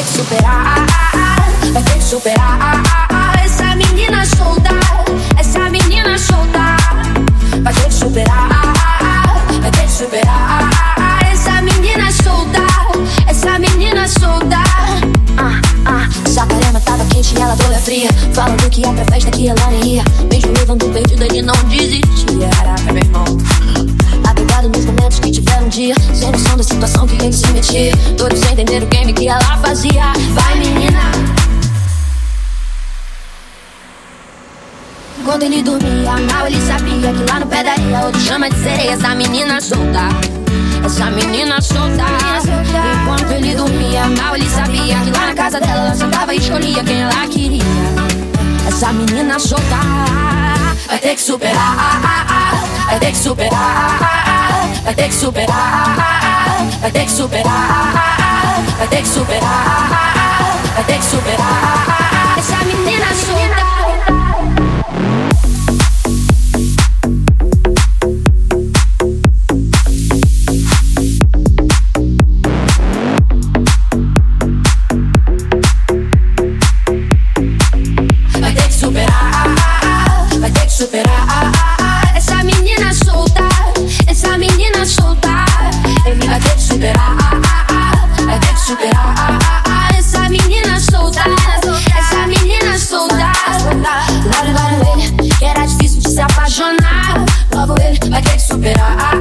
ter que superar, vai ter que superar. Essa menina solta, essa menina solta vai ter que superar, vai ter que superar. Essa menina solta, essa menina solta. Ah, ah, Sacarema tava quente e ela toda fria. Falando que ia pra festa que ela nem ia. Mesmo levando perdido, ele não desistia. Caraca, meu irmão. Nos momentos que tiveram um dia. Sem noção da situação que ele se metia. Todos entenderam o game que ela Vai, menina. Quando ele dormia mal, ele sabia que lá no pé da areia outro chama de sereia. Essa menina solta, essa menina solta. Enquanto ele dormia mal, ele sabia que lá na casa dela ela sentava e escolhia quem ela queria. Essa menina solta vai ter que superar, vai ter que superar, vai ter que superar, vai ter que superar, vai ter que superar, superar. Logo ele, que era difícil de se apaixonar. Logo ele vai ter que superar.